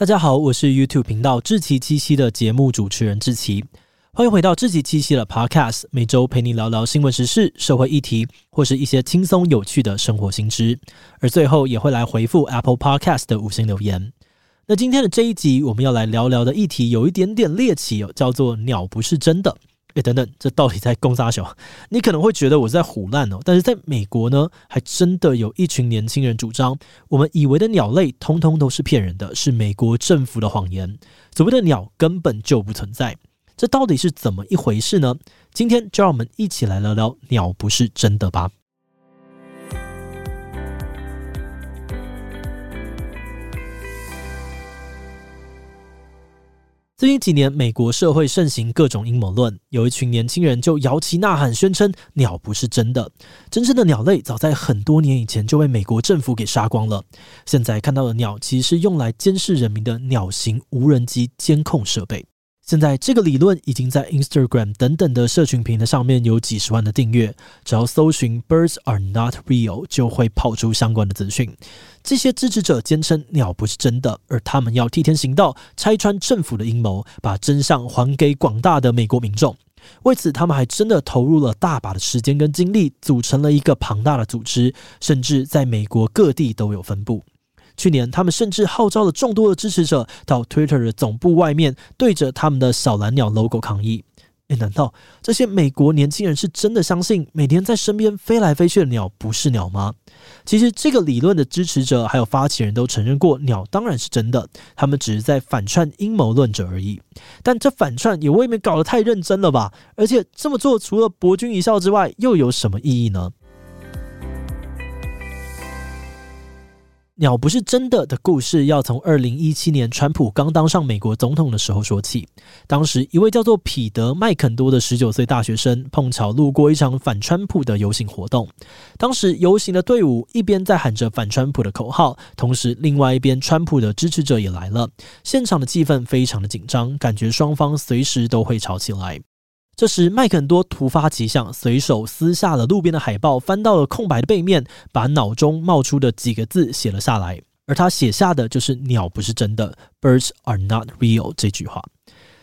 大家好，我是 YouTube 频道志奇七夕的节目主持人志奇，欢迎回到志奇七夕的 Podcast，每周陪你聊聊新闻时事、社会议题，或是一些轻松有趣的生活新知，而最后也会来回复 Apple Podcast 的五星留言。那今天的这一集，我们要来聊聊的议题有一点点猎奇哦，叫做“鸟不是真的”。哎，等等，这到底在攻啥小？你可能会觉得我在胡乱哦，但是在美国呢，还真的有一群年轻人主张，我们以为的鸟类通通都是骗人的，是美国政府的谎言，所谓的鸟根本就不存在。这到底是怎么一回事呢？今天就让我们一起来聊聊鸟不是真的吧。最近几年，美国社会盛行各种阴谋论，有一群年轻人就摇旗呐喊，宣称鸟不是真的。真正的鸟类早在很多年以前就被美国政府给杀光了。现在看到的鸟，其实是用来监视人民的鸟型无人机监控设备。现在这个理论已经在 Instagram 等等的社群平台上面有几十万的订阅，只要搜寻 “Birds are not real” 就会跑出相关的资讯。这些支持者坚称鸟不是真的，而他们要替天行道，拆穿政府的阴谋，把真相还给广大的美国民众。为此，他们还真的投入了大把的时间跟精力，组成了一个庞大的组织，甚至在美国各地都有分布。去年，他们甚至号召了众多的支持者到 Twitter 的总部外面，对着他们的小蓝鸟 logo 抗议。诶，难道这些美国年轻人是真的相信每天在身边飞来飞去的鸟不是鸟吗？其实，这个理论的支持者还有发起人都承认过，鸟当然是真的，他们只是在反串阴谋论者而已。但这反串也未免搞得太认真了吧？而且这么做除了博君一笑之外，又有什么意义呢？鸟不是真的的故事，要从二零一七年川普刚当上美国总统的时候说起。当时，一位叫做彼得·麦肯多的十九岁大学生碰巧路过一场反川普的游行活动。当时，游行的队伍一边在喊着反川普的口号，同时另外一边川普的支持者也来了。现场的气氛非常的紧张，感觉双方随时都会吵起来。这时，麦肯多突发奇想，随手撕下了路边的海报，翻到了空白的背面，把脑中冒出的几个字写了下来。而他写下的就是“鸟不是真的 ”，“Birds are not real” 这句话。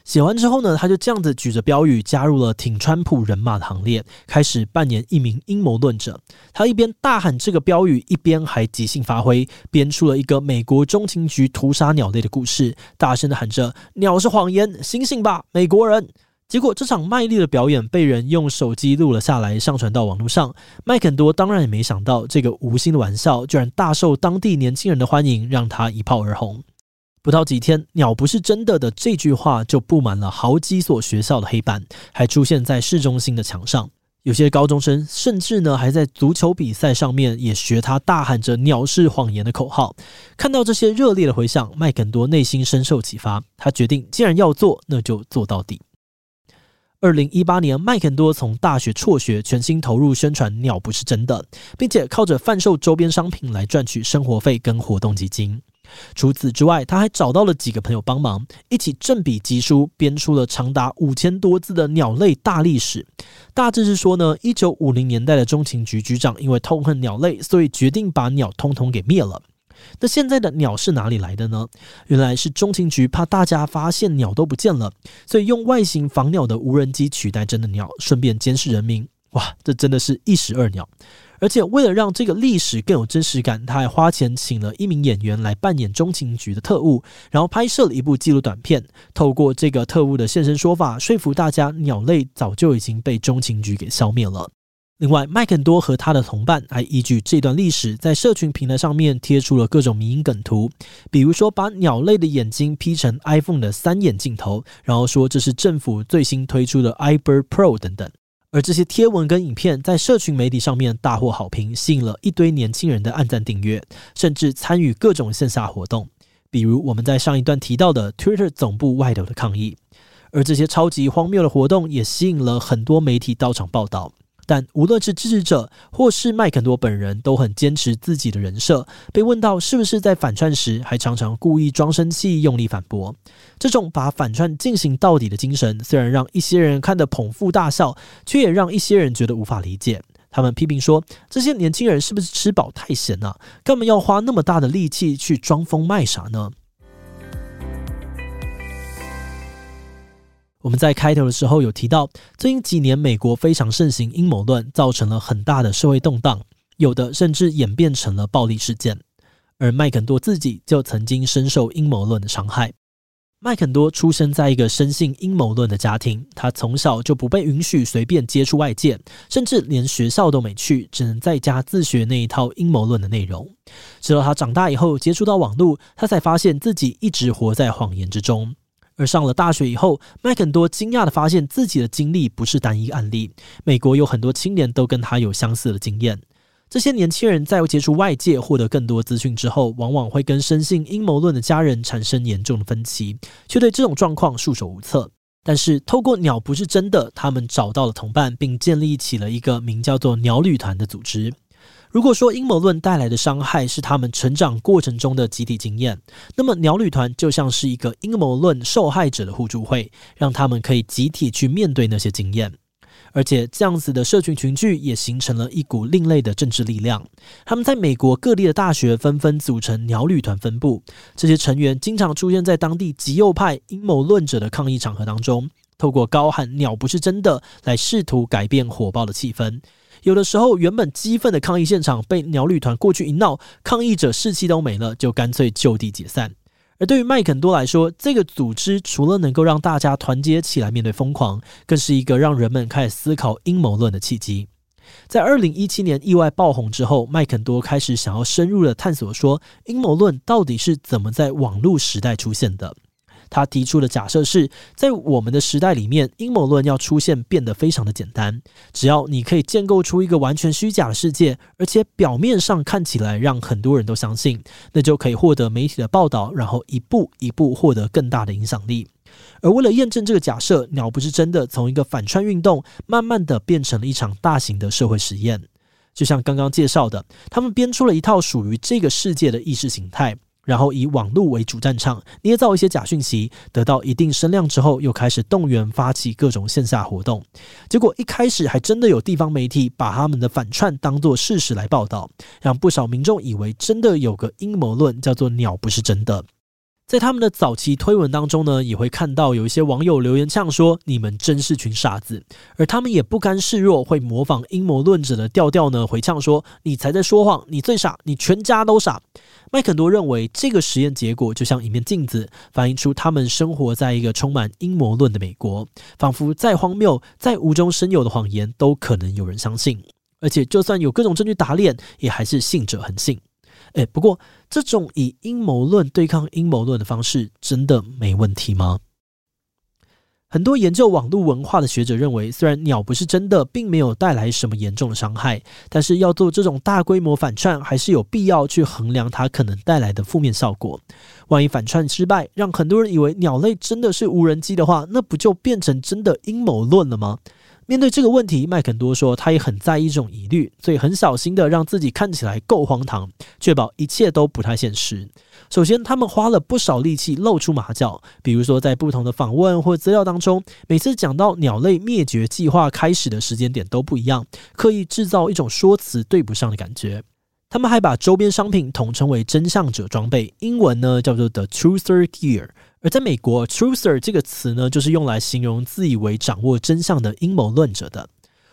写完之后呢，他就这样子举着标语，加入了挺川普人马的行列，开始扮演一名阴谋论者。他一边大喊这个标语，一边还即兴发挥，编出了一个美国中情局屠杀鸟类的故事，大声的喊着：“鸟是谎言，醒醒吧，美国人！”结果这场卖力的表演被人用手机录了下来，上传到网络上。麦肯多当然也没想到，这个无心的玩笑居然大受当地年轻人的欢迎，让他一炮而红。不到几天，“鸟不是真的”的这句话就布满了好几所学校的黑板，还出现在市中心的墙上。有些高中生甚至呢，还在足球比赛上面也学他大喊着“鸟是谎言”的口号。看到这些热烈的回响，麦肯多内心深受启发，他决定既然要做，那就做到底。二零一八年，麦肯多从大学辍学，全心投入宣传“鸟不是真的”，并且靠着贩售周边商品来赚取生活费跟活动基金。除此之外，他还找到了几个朋友帮忙，一起振笔疾书，编出了长达五千多字的鸟类大历史。大致是说呢，一九五零年代的中情局局长因为痛恨鸟类，所以决定把鸟通通给灭了。那现在的鸟是哪里来的呢？原来是中情局怕大家发现鸟都不见了，所以用外形仿鸟的无人机取代真的鸟，顺便监视人民。哇，这真的是一石二鸟！而且为了让这个历史更有真实感，他还花钱请了一名演员来扮演中情局的特务，然后拍摄了一部纪录短片，透过这个特务的现身说法，说服大家鸟类早就已经被中情局给消灭了。另外，麦肯多和他的同伴还依据这段历史，在社群平台上面贴出了各种迷因梗图，比如说把鸟类的眼睛 P 成 iPhone 的三眼镜头，然后说这是政府最新推出的 iBird Pro 等等。而这些贴文跟影片在社群媒体上面大获好评，吸引了一堆年轻人的按赞订阅，甚至参与各种线下活动，比如我们在上一段提到的 Twitter 总部外头的抗议。而这些超级荒谬的活动也吸引了很多媒体到场报道。但无论是支持者或是麦肯多本人，都很坚持自己的人设。被问到是不是在反串时，还常常故意装生气，用力反驳。这种把反串进行到底的精神，虽然让一些人看得捧腹大笑，却也让一些人觉得无法理解。他们批评说：这些年轻人是不是吃饱太闲啊？干嘛要花那么大的力气去装疯卖傻呢？我们在开头的时候有提到，最近几年美国非常盛行阴谋论，造成了很大的社会动荡，有的甚至演变成了暴力事件。而麦肯多自己就曾经深受阴谋论的伤害。麦肯多出生在一个深信阴谋论的家庭，他从小就不被允许随便接触外界，甚至连学校都没去，只能在家自学那一套阴谋论的内容。直到他长大以后接触到网络，他才发现自己一直活在谎言之中。而上了大学以后，麦肯多惊讶地发现自己的经历不是单一案例，美国有很多青年都跟他有相似的经验。这些年轻人在接触外界、获得更多资讯之后，往往会跟深信阴谋论的家人产生严重的分歧，却对这种状况束手无策。但是，透过“鸟不是真的”，他们找到了同伴，并建立起了一个名叫做“鸟旅团”的组织。如果说阴谋论带来的伤害是他们成长过程中的集体经验，那么鸟旅团就像是一个阴谋论受害者的互助会，让他们可以集体去面对那些经验。而且这样子的社群群聚也形成了一股另类的政治力量。他们在美国各地的大学纷纷组成鸟旅团分部，这些成员经常出现在当地极右派阴谋论者的抗议场合当中，透过高喊“鸟不是真的”来试图改变火爆的气氛。有的时候，原本激愤的抗议现场被鸟旅团过去一闹，抗议者士气都没了，就干脆就地解散。而对于麦肯多来说，这个组织除了能够让大家团结起来面对疯狂，更是一个让人们开始思考阴谋论的契机。在二零一七年意外爆红之后，麦肯多开始想要深入的探索，说阴谋论到底是怎么在网络时代出现的。他提出的假设是在我们的时代里面，阴谋论要出现变得非常的简单。只要你可以建构出一个完全虚假的世界，而且表面上看起来让很多人都相信，那就可以获得媒体的报道，然后一步一步获得更大的影响力。而为了验证这个假设，鸟不是真的从一个反串运动，慢慢的变成了一场大型的社会实验。就像刚刚介绍的，他们编出了一套属于这个世界的意识形态。然后以网络为主战场，捏造一些假讯息，得到一定声量之后，又开始动员发起各种线下活动。结果一开始还真的有地方媒体把他们的反串当作事实来报道，让不少民众以为真的有个阴谋论叫做“鸟不是真的”。在他们的早期推文当中呢，也会看到有一些网友留言呛说：“你们真是群傻子。”而他们也不甘示弱，会模仿阴谋论者的调调呢，回呛说：“你才在说谎，你最傻，你全家都傻。”麦肯多认为，这个实验结果就像一面镜子，反映出他们生活在一个充满阴谋论的美国，仿佛再荒谬、再无中生有的谎言都可能有人相信，而且就算有各种证据打脸，也还是信者恒信。诶，不过这种以阴谋论对抗阴谋论的方式，真的没问题吗？很多研究网络文化的学者认为，虽然鸟不是真的，并没有带来什么严重的伤害，但是要做这种大规模反串，还是有必要去衡量它可能带来的负面效果。万一反串失败，让很多人以为鸟类真的是无人机的话，那不就变成真的阴谋论了吗？面对这个问题，麦肯多说他也很在意这种疑虑，所以很小心的让自己看起来够荒唐，确保一切都不太现实。首先，他们花了不少力气露出马脚，比如说在不同的访问或资料当中，每次讲到鸟类灭绝计划开始的时间点都不一样，刻意制造一种说辞对不上的感觉。他们还把周边商品统称为“真相者装备”，英文呢叫做 “The Truther Gear”。而在美国，truther 这个词呢，就是用来形容自以为掌握真相的阴谋论者的。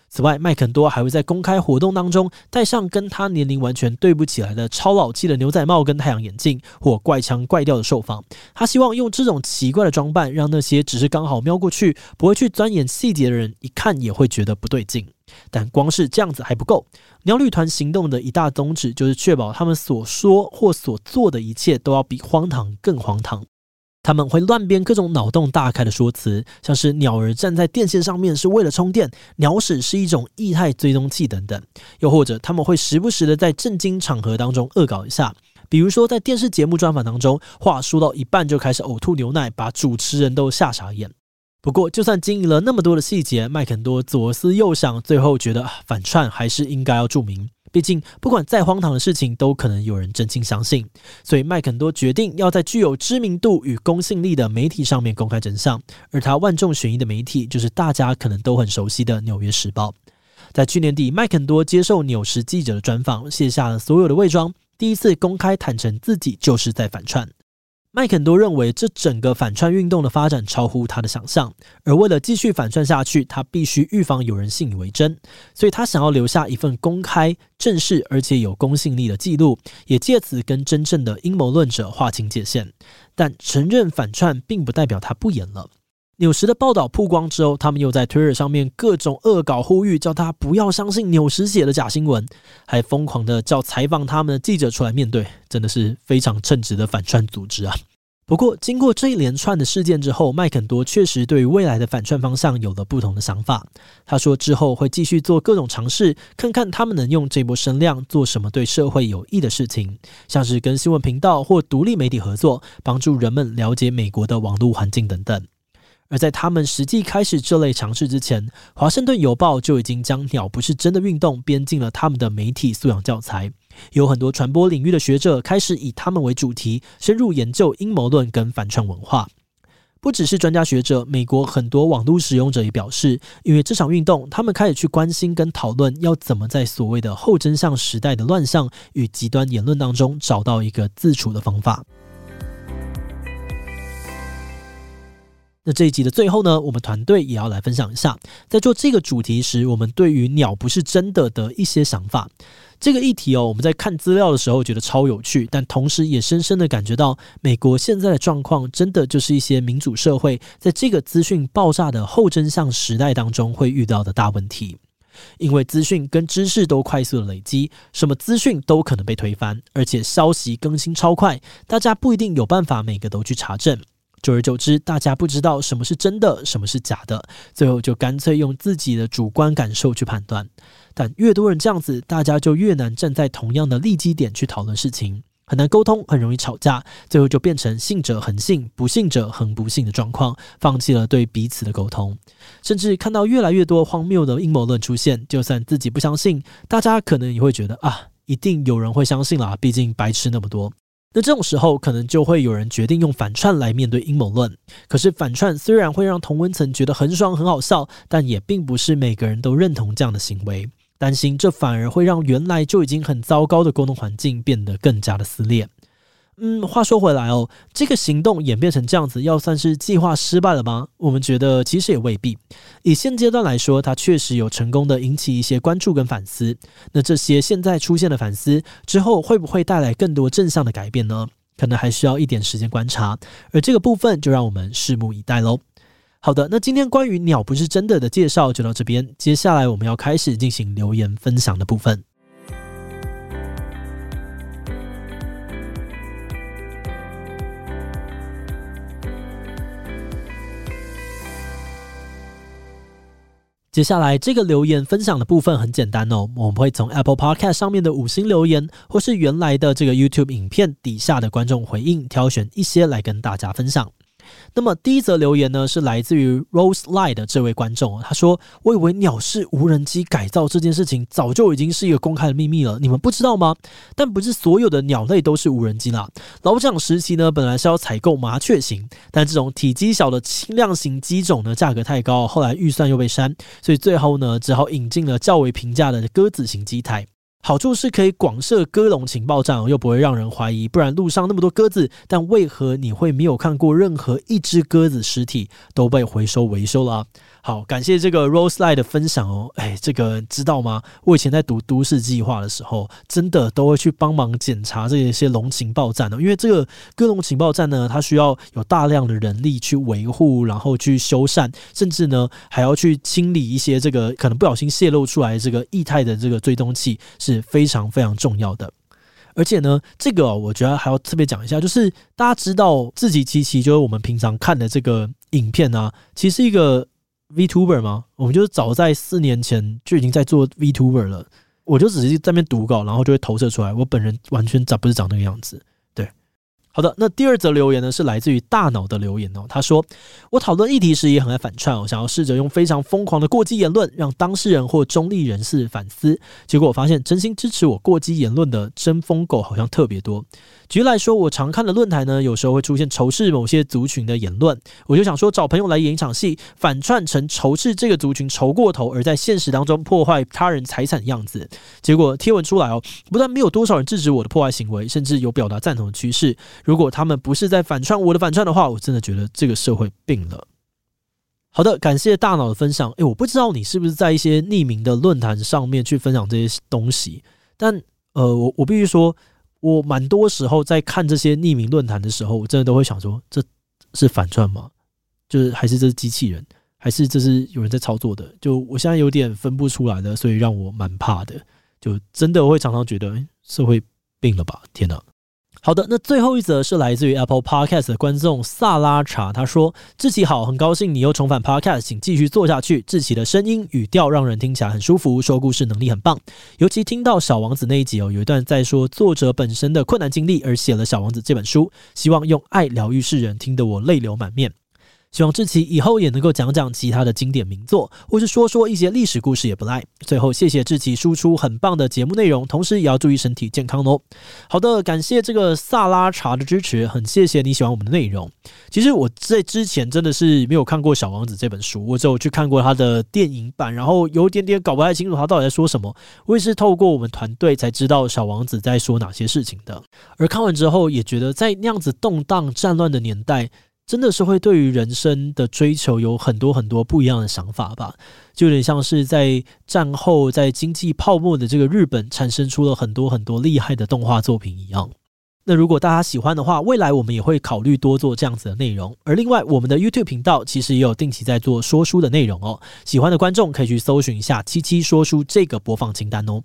此外，麦肯多还会在公开活动当中戴上跟他年龄完全对不起来的超老气的牛仔帽跟太阳眼镜，或怪腔怪调的受访。他希望用这种奇怪的装扮，让那些只是刚好瞄过去，不会去钻研细节的人，一看也会觉得不对劲。但光是这样子还不够，鸟旅团行动的一大宗旨就是确保他们所说或所做的一切都要比荒唐更荒唐。他们会乱编各种脑洞大开的说辞，像是鸟儿站在电线上面是为了充电，鸟屎是一种液态追踪器等等。又或者他们会时不时的在正经场合当中恶搞一下，比如说在电视节目专访当中，话说到一半就开始呕吐牛奶，把主持人都吓傻眼。不过，就算经营了那么多的细节，麦肯多左思右想，最后觉得反串还是应该要注明。毕竟，不管再荒唐的事情，都可能有人真心相信。所以，麦肯多决定要在具有知名度与公信力的媒体上面公开真相。而他万众选一的媒体，就是大家可能都很熟悉的《纽约时报》。在去年底，麦肯多接受纽时记者的专访，卸下了所有的伪装，第一次公开坦诚自己就是在反串。麦肯多认为，这整个反串运动的发展超乎他的想象，而为了继续反串下去，他必须预防有人信以为真，所以他想要留下一份公开、正式而且有公信力的记录，也借此跟真正的阴谋论者划清界限。但承认反串并不代表他不演了。纽时的报道曝光之后，他们又在 Twitter 上面各种恶搞呼吁，叫他不要相信纽时写的假新闻，还疯狂的叫采访他们的记者出来面对，真的是非常称职的反串组织啊！不过，经过这一连串的事件之后，麦肯多确实对于未来的反串方向有了不同的想法。他说之后会继续做各种尝试，看看他们能用这波声量做什么对社会有益的事情，像是跟新闻频道或独立媒体合作，帮助人们了解美国的网络环境等等。而在他们实际开始这类尝试之前，《华盛顿邮报》就已经将“鸟不是真的”运动编进了他们的媒体素养教材。有很多传播领域的学者开始以他们为主题，深入研究阴谋论跟反串文化。不只是专家学者，美国很多网络使用者也表示，因为这场运动，他们开始去关心跟讨论要怎么在所谓的后真相时代的乱象与极端言论当中找到一个自处的方法。那这一集的最后呢，我们团队也要来分享一下，在做这个主题时，我们对于鸟不是真的的一些想法。这个议题哦，我们在看资料的时候觉得超有趣，但同时也深深的感觉到，美国现在的状况真的就是一些民主社会在这个资讯爆炸的后真相时代当中会遇到的大问题。因为资讯跟知识都快速累积，什么资讯都可能被推翻，而且消息更新超快，大家不一定有办法每个都去查证。久而久之，大家不知道什么是真的，什么是假的，最后就干脆用自己的主观感受去判断。但越多人这样子，大家就越难站在同样的立基点去讨论事情，很难沟通，很容易吵架，最后就变成信者恒信，不信者恒不信的状况，放弃了对彼此的沟通，甚至看到越来越多荒谬的阴谋论出现，就算自己不相信，大家可能也会觉得啊，一定有人会相信啦，毕竟白痴那么多。那这种时候，可能就会有人决定用反串来面对阴谋论。可是反串虽然会让同温层觉得很爽很好笑，但也并不是每个人都认同这样的行为。担心这反而会让原来就已经很糟糕的沟通环境变得更加的撕裂。嗯，话说回来哦，这个行动演变成这样子，要算是计划失败了吗？我们觉得其实也未必。以现阶段来说，它确实有成功的引起一些关注跟反思。那这些现在出现的反思之后，会不会带来更多正向的改变呢？可能还需要一点时间观察。而这个部分，就让我们拭目以待喽。好的，那今天关于鸟不是真的的介绍就到这边，接下来我们要开始进行留言分享的部分。接下来这个留言分享的部分很简单哦，我们会从 Apple Podcast 上面的五星留言，或是原来的这个 YouTube 影片底下的观众回应，挑选一些来跟大家分享。那么第一则留言呢，是来自于 Rose Light 的这位观众，他说：“我以为鸟是无人机改造这件事情早就已经是一个公开的秘密了，你们不知道吗？但不是所有的鸟类都是无人机啦。老蒋时期呢，本来是要采购麻雀型，但这种体积小的轻量型机种呢，价格太高，后来预算又被删，所以最后呢，只好引进了较为平价的鸽子型机台。”好处是可以广设鸽笼情报站，又不会让人怀疑。不然路上那么多鸽子，但为何你会没有看过任何一只鸽子尸体都被回收维修了？好，感谢这个 Rose Light 的分享哦。哎，这个知道吗？我以前在读都市计划的时候，真的都会去帮忙检查这些龙情报站哦。因为这个鸽笼情报站呢，它需要有大量的人力去维护，然后去修缮，甚至呢还要去清理一些这个可能不小心泄露出来这个液态的这个追踪器，是非常非常重要的。而且呢，这个，我觉得还要特别讲一下，就是大家知道自己机器，就是我们平常看的这个影片啊，其实一个。VTuber 吗？我们就是早在四年前就已经在做 VTuber 了。我就只是在那边读稿，然后就会投射出来。我本人完全长不是长那个样子。好的，那第二则留言呢，是来自于大脑的留言哦。他说：“我讨论议题时也很爱反串哦，想要试着用非常疯狂的过激言论让当事人或中立人士反思。结果我发现，真心支持我过激言论的真疯狗好像特别多。举例来说，我常看的论坛呢，有时候会出现仇视某些族群的言论，我就想说找朋友来演一场戏，反串成仇视这个族群仇过头，而在现实当中破坏他人财产的样子。结果贴文出来哦，不但没有多少人制止我的破坏行为，甚至有表达赞同的趋势。”如果他们不是在反串我的反串的话，我真的觉得这个社会病了。好的，感谢大脑的分享。诶，我不知道你是不是在一些匿名的论坛上面去分享这些东西，但呃，我我必须说，我蛮多时候在看这些匿名论坛的时候，我真的都会想说，这是反串吗？就是还是这是机器人，还是这是有人在操作的？就我现在有点分不出来了，所以让我蛮怕的。就真的会常常觉得，社会病了吧？天哪！好的，那最后一则是来自于 Apple Podcast 的观众萨拉查，他说：“志奇好，很高兴你又重返 Podcast，请继续做下去。志奇的声音语调让人听起来很舒服，说故事能力很棒。尤其听到小王子那一集哦，有一段在说作者本身的困难经历而写了小王子这本书，希望用爱疗愈世人，听得我泪流满面。”希望志奇以后也能够讲讲其他的经典名作，或是说说一些历史故事也不赖。最后，谢谢志奇输出很棒的节目内容，同时也要注意身体健康哦。好的，感谢这个萨拉查的支持，很谢谢你喜欢我们的内容。其实我在之前真的是没有看过《小王子》这本书，我只有去看过他的电影版，然后有点点搞不太清楚他到底在说什么。我也是透过我们团队才知道小王子在说哪些事情的。而看完之后，也觉得在那样子动荡战乱的年代。真的是会对于人生的追求有很多很多不一样的想法吧，就有点像是在战后在经济泡沫的这个日本产生出了很多很多厉害的动画作品一样。那如果大家喜欢的话，未来我们也会考虑多做这样子的内容。而另外，我们的 YouTube 频道其实也有定期在做说书的内容哦，喜欢的观众可以去搜寻一下“七七说书”这个播放清单哦。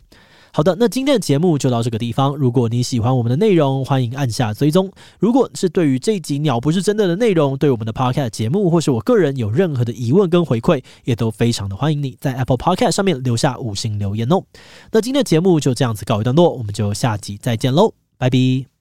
好的，那今天的节目就到这个地方。如果你喜欢我们的内容，欢迎按下追踪。如果是对于这一集鸟不是真的的内容，对我们的 Podcast 节目或是我个人有任何的疑问跟回馈，也都非常的欢迎你在 Apple Podcast 上面留下五星留言哦。那今天的节目就这样子告一段落，我们就下集再见喽，拜拜。